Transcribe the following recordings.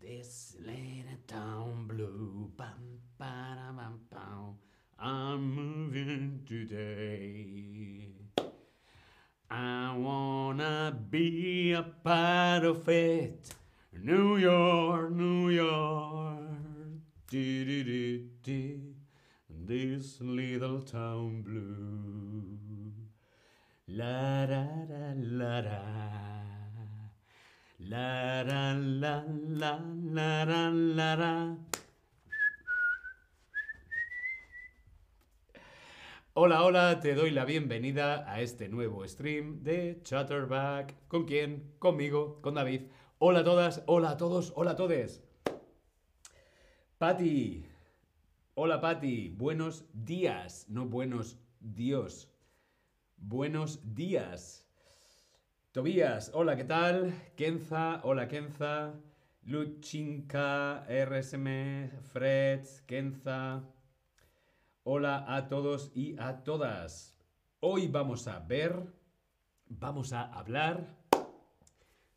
This little town blue, bum, ba-da-bum, bum. I'm moving today. I wanna be a part of it. New York, New York. Dee-dee-dee-dee. This little town blue. La. Hola, hola, te doy la bienvenida a este nuevo stream de Chatterback. ¿Con quién? Conmigo, con David. Hola a todas, hola a todos, hola a todes. Patti. Hola Patti, buenos días, no buenos Dios. Buenos días. Tobías, hola, ¿qué tal? Kenza, hola Kenza. Luchinka, RSM, Fred, Kenza. Hola a todos y a todas. Hoy vamos a ver, vamos a hablar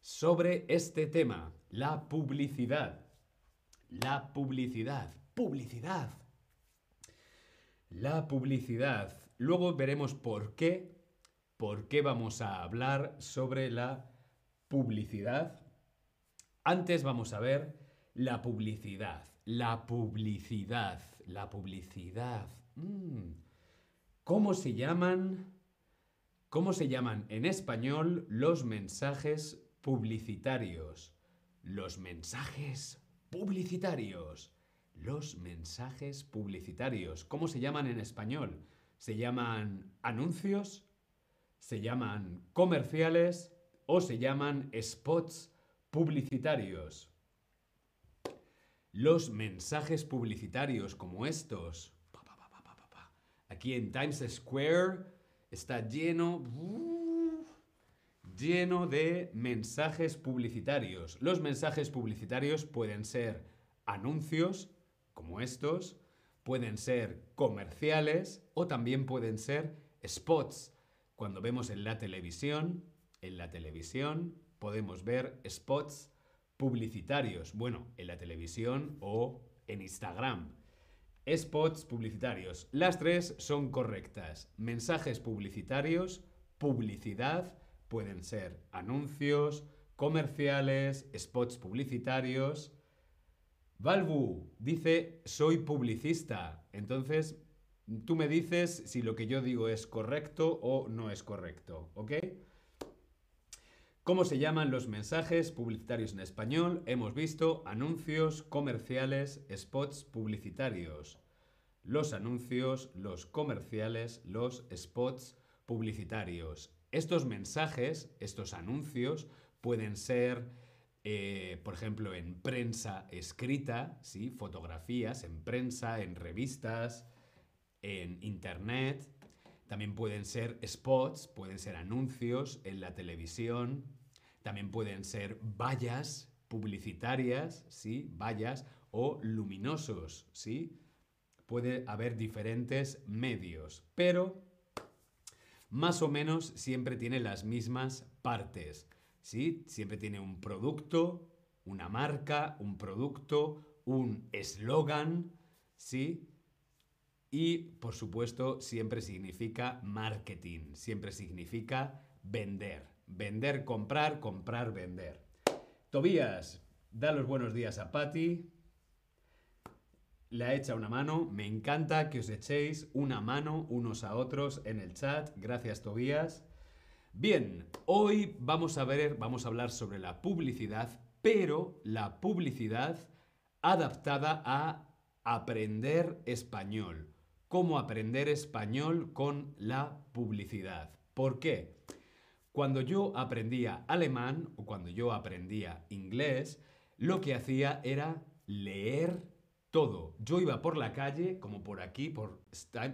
sobre este tema, la publicidad. La publicidad, publicidad. La publicidad. Luego veremos por qué, por qué vamos a hablar sobre la publicidad. Antes vamos a ver la publicidad. La publicidad. La publicidad. Mm. ¿Cómo se llaman? ¿Cómo se llaman en español los mensajes publicitarios? Los mensajes publicitarios. Los mensajes publicitarios. ¿Cómo se llaman en español? ¿Se llaman anuncios? ¿Se llaman comerciales? ¿O se llaman spots publicitarios? Los mensajes publicitarios como estos. Aquí en Times Square está lleno, lleno de mensajes publicitarios. Los mensajes publicitarios pueden ser anuncios como estos, pueden ser comerciales o también pueden ser spots. Cuando vemos en la televisión, en la televisión podemos ver spots publicitarios. Bueno, en la televisión o en Instagram. Spots publicitarios. Las tres son correctas. Mensajes publicitarios, publicidad, pueden ser anuncios, comerciales, spots publicitarios. Valvu dice, soy publicista. Entonces, tú me dices si lo que yo digo es correcto o no es correcto, ¿ok? ¿Cómo se llaman los mensajes publicitarios en español? Hemos visto anuncios comerciales, spots publicitarios. Los anuncios, los comerciales, los spots publicitarios. Estos mensajes, estos anuncios, pueden ser, eh, por ejemplo, en prensa escrita, ¿sí? fotografías en prensa, en revistas, en internet. También pueden ser spots, pueden ser anuncios en la televisión, también pueden ser vallas publicitarias, ¿sí? Vallas o luminosos, ¿sí? Puede haber diferentes medios, pero más o menos siempre tiene las mismas partes, ¿sí? Siempre tiene un producto, una marca, un producto, un eslogan, ¿sí? Y, por supuesto, siempre significa marketing, siempre significa vender. Vender, comprar, comprar, vender. Tobías, da los buenos días a Patty. Le ha hecho una mano. Me encanta que os echéis una mano unos a otros en el chat. Gracias, Tobías. Bien, hoy vamos a ver, vamos a hablar sobre la publicidad, pero la publicidad adaptada a aprender español. Cómo aprender español con la publicidad. ¿Por qué? Cuando yo aprendía alemán o cuando yo aprendía inglés, lo que hacía era leer todo. Yo iba por la calle, como por aquí, por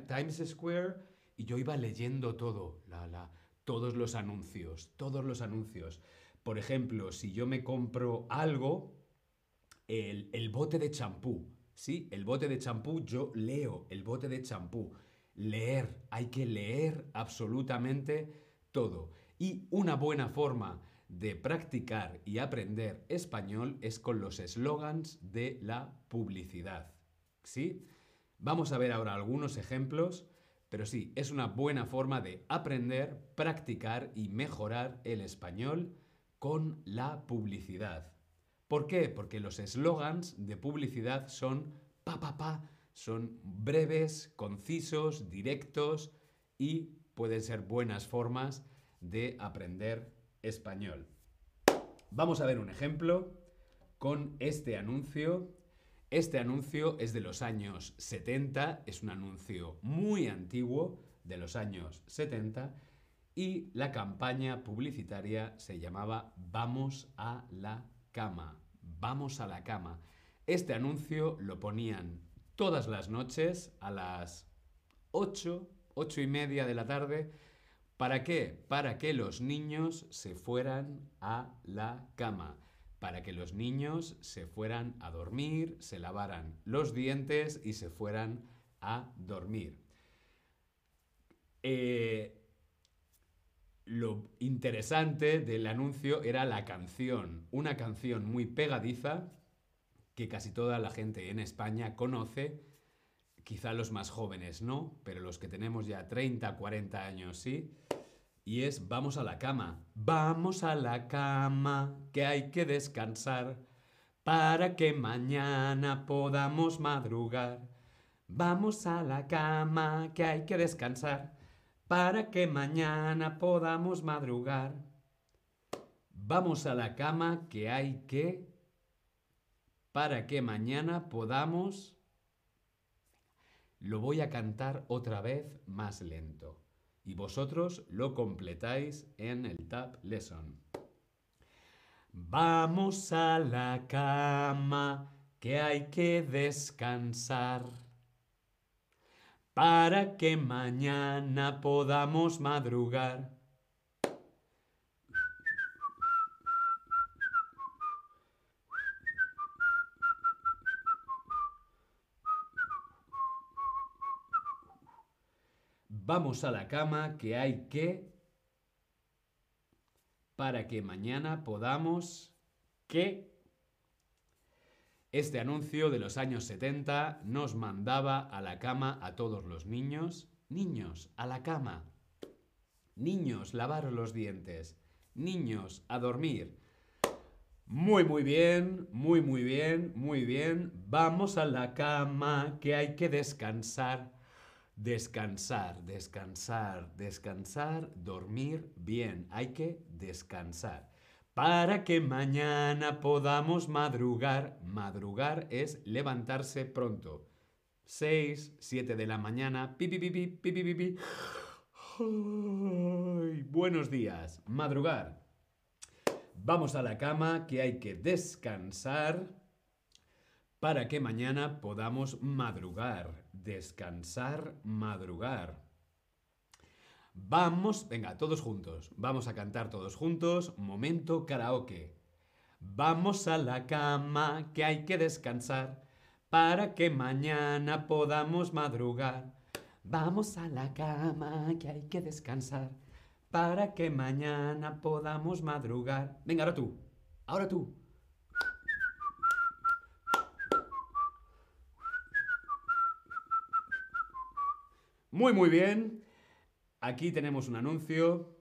Times Square, y yo iba leyendo todo, la, la, todos los anuncios, todos los anuncios. Por ejemplo, si yo me compro algo, el, el bote de champú, ¿sí? El bote de champú, yo leo el bote de champú. leer, hay que leer absolutamente todo. Y una buena forma de practicar y aprender español es con los eslogans de la publicidad. ¿Sí? Vamos a ver ahora algunos ejemplos, pero sí, es una buena forma de aprender, practicar y mejorar el español con la publicidad. ¿Por qué? Porque los eslogans de publicidad son pa pa pa, son breves, concisos, directos y pueden ser buenas formas de aprender español. Vamos a ver un ejemplo con este anuncio. Este anuncio es de los años 70, es un anuncio muy antiguo de los años 70 y la campaña publicitaria se llamaba Vamos a la cama. Vamos a la cama. Este anuncio lo ponían todas las noches a las 8, 8 y media de la tarde ¿Para qué? Para que los niños se fueran a la cama. Para que los niños se fueran a dormir, se lavaran los dientes y se fueran a dormir. Eh, lo interesante del anuncio era la canción, una canción muy pegadiza que casi toda la gente en España conoce, quizá los más jóvenes no, pero los que tenemos ya 30, 40 años sí, y es vamos a la cama. Vamos a la cama, que hay que descansar para que mañana podamos madrugar. Vamos a la cama, que hay que descansar para que mañana podamos madrugar. Vamos a la cama, que hay que para que mañana podamos... Lo voy a cantar otra vez más lento y vosotros lo completáis en el Tab Lesson. Vamos a la cama, que hay que descansar, para que mañana podamos madrugar. Vamos a la cama que hay que para que mañana podamos que este anuncio de los años 70 nos mandaba a la cama a todos los niños. Niños, a la cama. Niños, lavar los dientes. Niños, a dormir. Muy, muy bien, muy, muy bien, muy bien. Vamos a la cama, que hay que descansar. Descansar, descansar, descansar, dormir bien. Hay que descansar. Para que mañana podamos madrugar. Madrugar es levantarse pronto. 6, 7 de la mañana. Pi, pi, pi, pi, buenos días. Madrugar. Vamos a la cama que hay que descansar para que mañana podamos madrugar descansar, madrugar. Vamos, venga, todos juntos. Vamos a cantar todos juntos. Momento karaoke. Vamos a la cama que hay que descansar para que mañana podamos madrugar. Vamos a la cama que hay que descansar para que mañana podamos madrugar. Venga, ahora tú. Ahora tú. Muy, muy bien. Aquí tenemos un anuncio.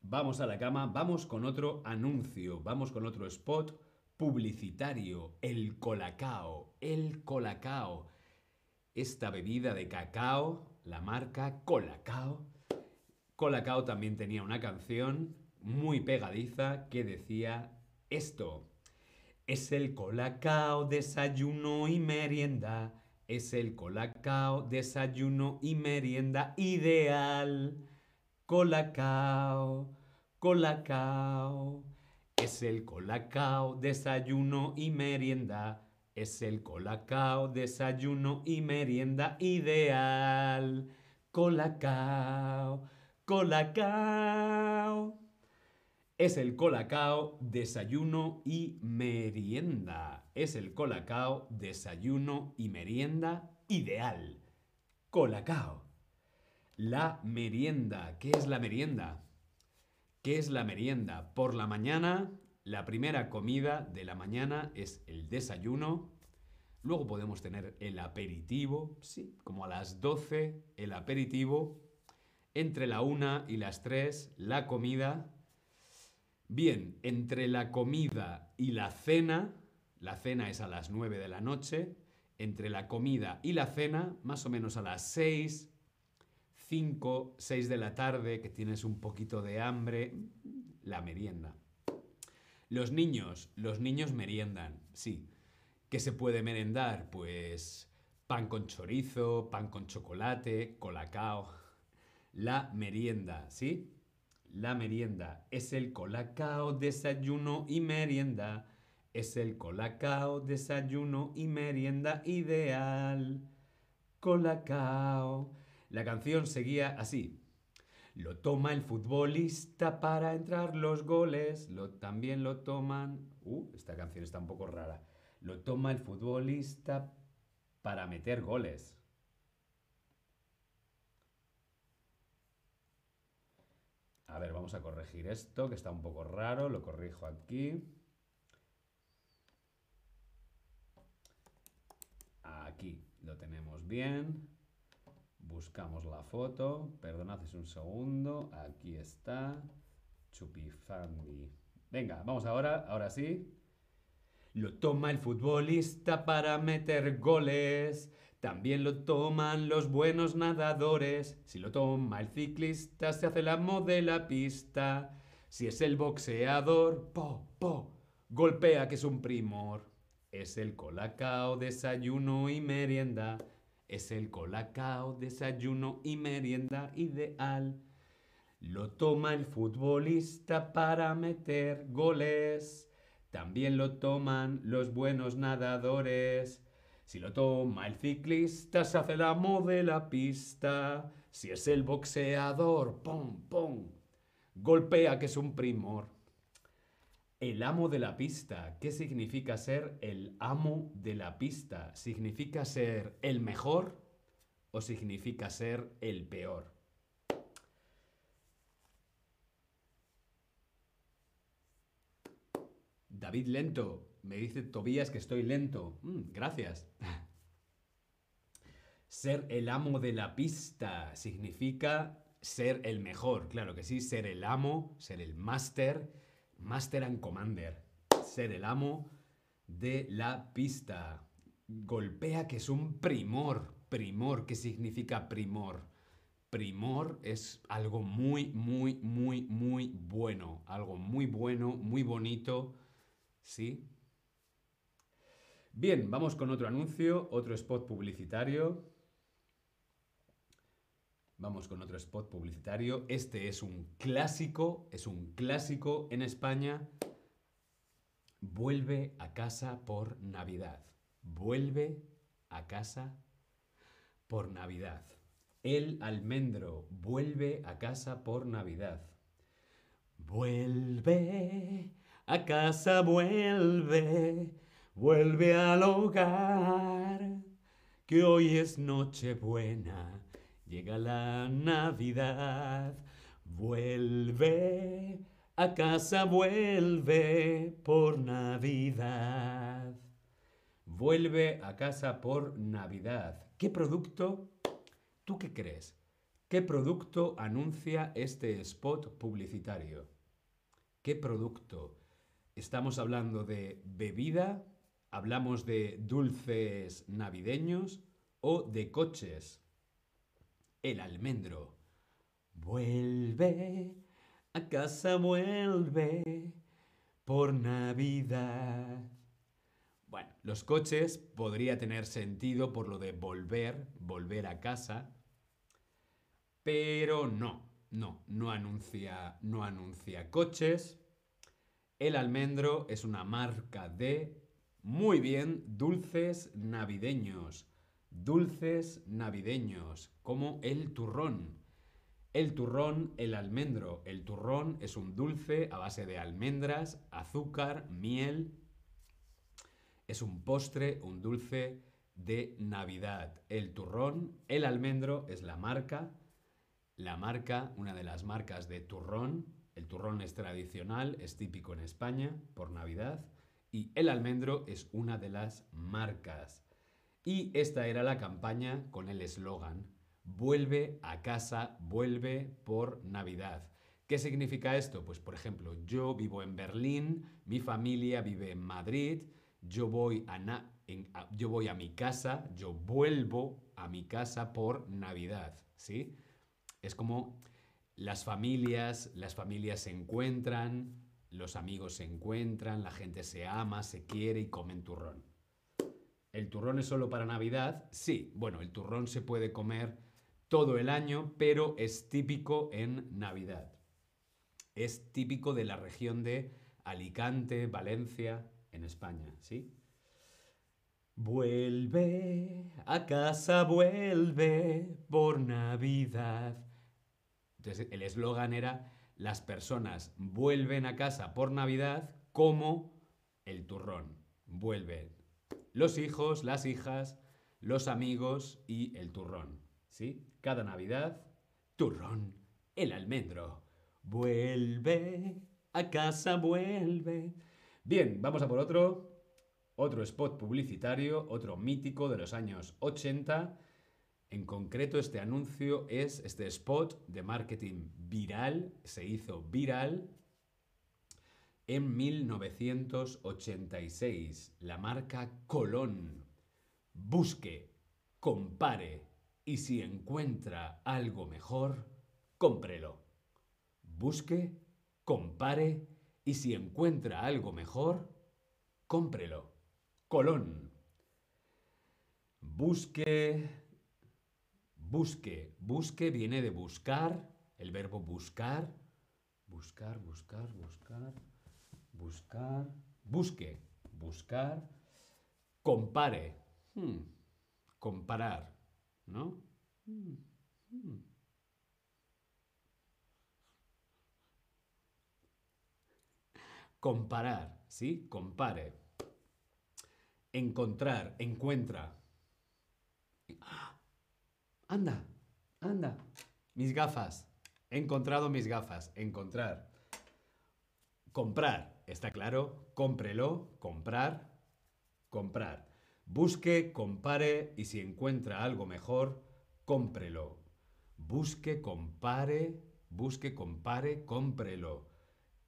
Vamos a la cama, vamos con otro anuncio, vamos con otro spot publicitario, el colacao, el colacao. Esta bebida de cacao, la marca Colacao. Colacao también tenía una canción muy pegadiza que decía esto. Es el colacao, desayuno y merienda es el colacao, desayuno y merienda ideal. Colacao, colacao. Es el colacao, desayuno y merienda. Es el colacao, desayuno y merienda ideal. Colacao, colacao. Es el colacao, desayuno y merienda. Es el colacao, desayuno y merienda ideal. colacao. La merienda. ¿Qué es la merienda? ¿Qué es la merienda? Por la mañana, la primera comida de la mañana es el desayuno. Luego podemos tener el aperitivo, sí, como a las 12 el aperitivo. Entre la 1 y las 3 la comida. Bien, entre la comida y la cena, la cena es a las 9 de la noche, entre la comida y la cena, más o menos a las 6, 5, 6 de la tarde, que tienes un poquito de hambre, la merienda. Los niños, los niños meriendan, sí. ¿Qué se puede merendar? Pues pan con chorizo, pan con chocolate, colacao. La merienda, ¿sí? La merienda es el colacao, desayuno y merienda. Es el colacao, desayuno y merienda ideal. Colacao. La canción seguía así. Lo toma el futbolista para entrar los goles. Lo, también lo toman. Uh, esta canción está un poco rara. Lo toma el futbolista para meter goles. A ver, vamos a corregir esto, que está un poco raro. Lo corrijo aquí. Aquí lo tenemos bien. Buscamos la foto. Perdonad, es un segundo. Aquí está. Chupifandi. Venga, vamos ahora. Ahora sí. Lo toma el futbolista para meter goles. También lo toman los buenos nadadores. Si lo toma el ciclista, se hace la de la pista. Si es el boxeador, po, po, golpea que es un primor. Es el colacao, desayuno y merienda. Es el colacao, desayuno y merienda ideal. Lo toma el futbolista para meter goles. También lo toman los buenos nadadores. Si lo toma el ciclista, se hace la de la pista. Si es el boxeador, pom, pom, golpea que es un primor. El amo de la pista. ¿Qué significa ser el amo de la pista? ¿Significa ser el mejor o significa ser el peor? David lento. Me dice Tobías que estoy lento. Mm, gracias. ser el amo de la pista significa ser el mejor. Claro que sí, ser el amo, ser el máster Master and Commander. Ser el amo de la pista. Golpea que es un primor. Primor, ¿qué significa primor? Primor es algo muy, muy, muy, muy bueno. Algo muy bueno, muy bonito. ¿Sí? Bien, vamos con otro anuncio, otro spot publicitario. Vamos con otro spot publicitario. Este es un clásico, es un clásico en España. Vuelve a casa por Navidad. Vuelve a casa por Navidad. El almendro vuelve a casa por Navidad. Vuelve a casa, vuelve, vuelve al hogar, que hoy es Nochebuena Llega la Navidad, vuelve a casa, vuelve por Navidad. Vuelve a casa por Navidad. ¿Qué producto? ¿Tú qué crees? ¿Qué producto anuncia este spot publicitario? ¿Qué producto? ¿Estamos hablando de bebida? ¿Hablamos de dulces navideños o de coches? el almendro. Vuelve, a casa vuelve, por Navidad. Bueno, los coches podría tener sentido por lo de volver, volver a casa, pero no, no, no anuncia, no anuncia coches. El almendro es una marca de, muy bien, dulces navideños dulces navideños, como el turrón. El turrón, el almendro. El turrón es un dulce a base de almendras, azúcar, miel. Es un postre, un dulce de Navidad. El turrón, el almendro es la marca, la marca, una de las marcas de turrón. El turrón es tradicional, es típico en España por Navidad y el almendro es una de las marcas. Y esta era la campaña con el eslogan, vuelve a casa, vuelve por Navidad. ¿Qué significa esto? Pues por ejemplo, yo vivo en Berlín, mi familia vive en Madrid, yo voy a, yo voy a mi casa, yo vuelvo a mi casa por Navidad, ¿sí? Es como las familias, las familias se encuentran, los amigos se encuentran, la gente se ama, se quiere y comen turrón. ¿El turrón es solo para Navidad? Sí, bueno, el turrón se puede comer todo el año, pero es típico en Navidad. Es típico de la región de Alicante, Valencia, en España, ¿sí? Vuelve a casa, vuelve por Navidad. Entonces el eslogan era, las personas vuelven a casa por Navidad como el turrón. Vuelven los hijos, las hijas, los amigos y el turrón. ¿Sí? Cada Navidad, turrón, el almendro. Vuelve a casa, vuelve. Bien, vamos a por otro. Otro spot publicitario, otro mítico de los años 80. En concreto, este anuncio es este spot de marketing viral, se hizo viral en 1986. La marca Colón. Busque, compare y si encuentra algo mejor, cómprelo. Busque, compare y si encuentra algo mejor, cómprelo. Colón. Busque, busque, busque viene de buscar, el verbo buscar, buscar, buscar, buscar, buscar, busque, buscar, compare, hmm, comparar, ¿no? Hmm, hmm. Comparar, ¿sí? Compare. Encontrar, encuentra. Anda, anda. Mis gafas. He encontrado mis gafas. Encontrar. Comprar. ¿Está claro? Cómprelo. Comprar. Comprar. Busque, compare y si encuentra algo mejor, cómprelo. Busque, compare, busque, compare, cómprelo.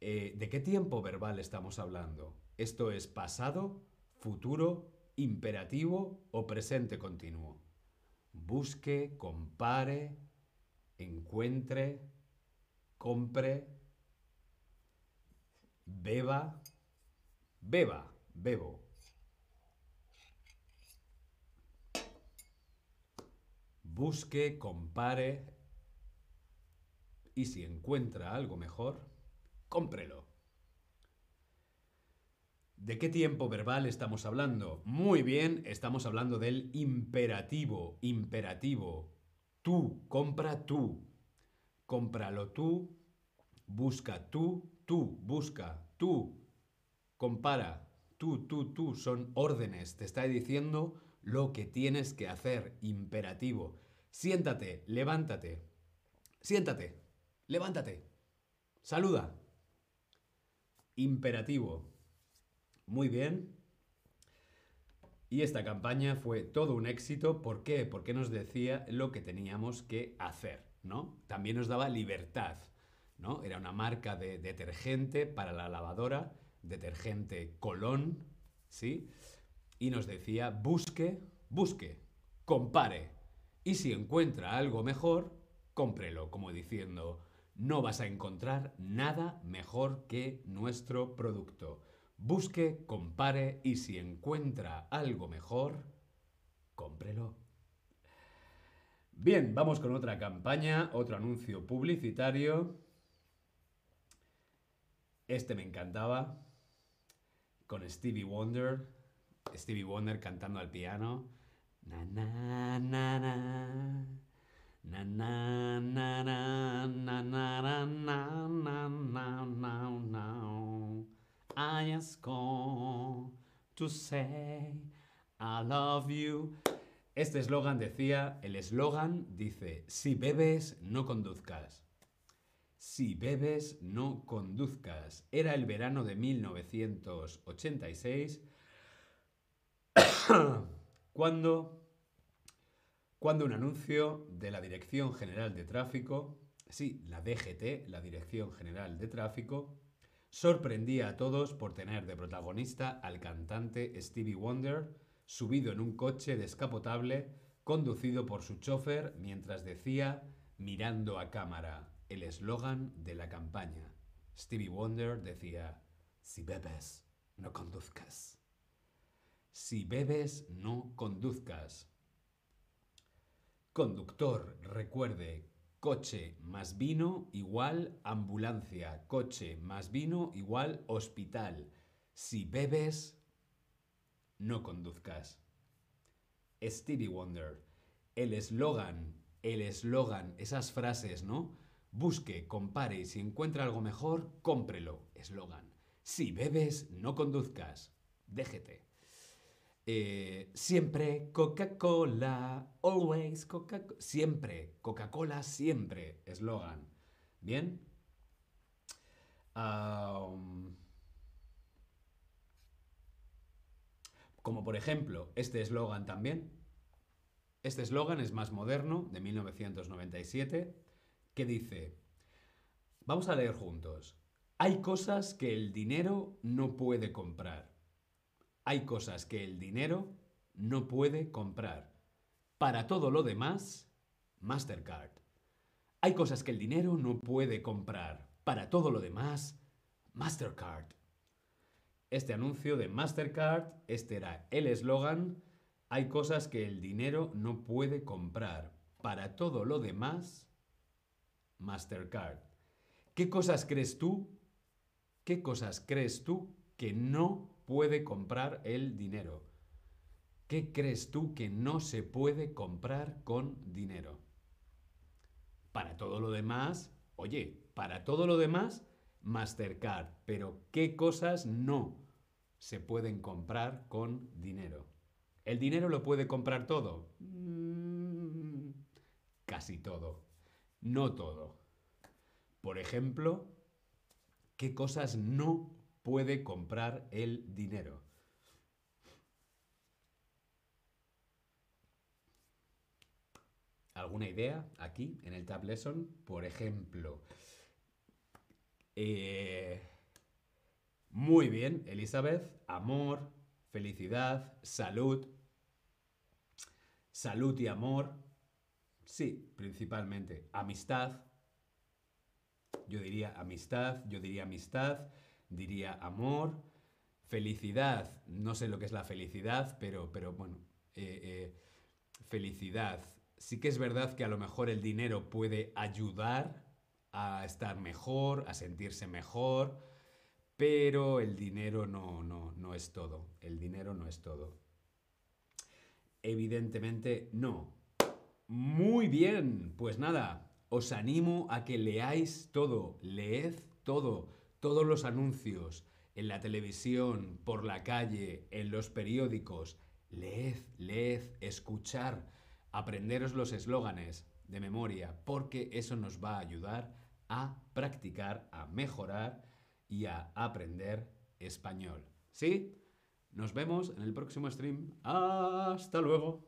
Eh, ¿De qué tiempo verbal estamos hablando? ¿Esto es pasado, futuro, imperativo o presente continuo. Busque, compare, encuentre, compre, beba, beba, bebo. Busque, compare y si encuentra algo mejor, cómprelo. ¿De qué tiempo verbal estamos hablando? Muy bien, estamos hablando del imperativo, imperativo. Tú, compra tú. Cómpralo tú, busca tú, tú, busca tú. Compara, tú, tú, tú. Son órdenes, te está diciendo lo que tienes que hacer, imperativo. Siéntate, levántate. Siéntate, levántate. Saluda. Imperativo. Muy bien. Y esta campaña fue todo un éxito. ¿Por qué? Porque nos decía lo que teníamos que hacer, ¿no? También nos daba libertad, ¿no? Era una marca de detergente para la lavadora, detergente Colón, ¿sí? Y nos decía, busque, busque, compare. Y si encuentra algo mejor, cómprelo, como diciendo, no vas a encontrar nada mejor que nuestro producto. Busque, compare y si encuentra algo mejor, cómprelo. Bien, vamos con otra campaña, otro anuncio publicitario. Este me encantaba, con Stevie Wonder. Stevie Wonder cantando al piano. Na na na na. Na na na na na na na na na na na I just going to say I love you. Este eslogan decía, el eslogan dice, si bebes, no conduzcas. Si bebes, no conduzcas. Era el verano de 1986 cuando, cuando un anuncio de la Dirección General de Tráfico, sí, la DGT, la Dirección General de Tráfico, sorprendía a todos por tener de protagonista al cantante Stevie Wonder subido en un coche descapotable conducido por su chofer mientras decía mirando a cámara el eslogan de la campaña. Stevie Wonder decía, si bebes, no conduzcas. Si bebes, no conduzcas. Conductor, recuerde, coche más vino igual ambulancia, coche más vino igual hospital. Si bebes, no conduzcas. Stevie Wonder, el eslogan, el eslogan, esas frases, ¿no? Busque, compare y si encuentra algo mejor, cómprelo. Eslogan. Si bebes, no conduzcas. Déjete. Eh, siempre Coca-Cola, always Coca-Cola. Siempre, Coca-Cola, siempre. Eslogan. ¿Bien? como por ejemplo este eslogan también. Este eslogan es más moderno, de 1997 que dice, vamos a leer juntos, hay cosas que el dinero no puede comprar. Hay cosas que el dinero no puede comprar. Para todo lo demás, Mastercard. Hay cosas que el dinero no puede comprar. Para todo lo demás, Mastercard. Este anuncio de Mastercard, este era el eslogan, hay cosas que el dinero no puede comprar. Para todo lo demás, Mastercard. ¿Qué cosas crees tú? ¿Qué cosas crees tú que no puede comprar el dinero? ¿Qué crees tú que no se puede comprar con dinero? Para todo lo demás, oye, para todo lo demás, Mastercard. Pero ¿qué cosas no se pueden comprar con dinero? ¿El dinero lo puede comprar todo? Mm, casi todo. No todo. Por ejemplo, ¿qué cosas no puede comprar el dinero? ¿Alguna idea aquí en el Tab Lesson? Por ejemplo, eh, muy bien, Elizabeth, amor, felicidad, salud, salud y amor, Sí, principalmente. Amistad. Yo diría amistad, yo diría amistad, diría amor, felicidad. No sé lo que es la felicidad, pero, pero bueno, eh, eh, felicidad. Sí que es verdad que a lo mejor el dinero puede ayudar a estar mejor, a sentirse mejor, pero el dinero no, no, no es todo. El dinero no es todo. Evidentemente no. Muy bien, pues nada, os animo a que leáis todo, leed todo, todos los anuncios en la televisión, por la calle, en los periódicos. Leed, leed, escuchar, aprenderos los eslóganes de memoria, porque eso nos va a ayudar a practicar, a mejorar y a aprender español. ¿Sí? Nos vemos en el próximo stream. Hasta luego.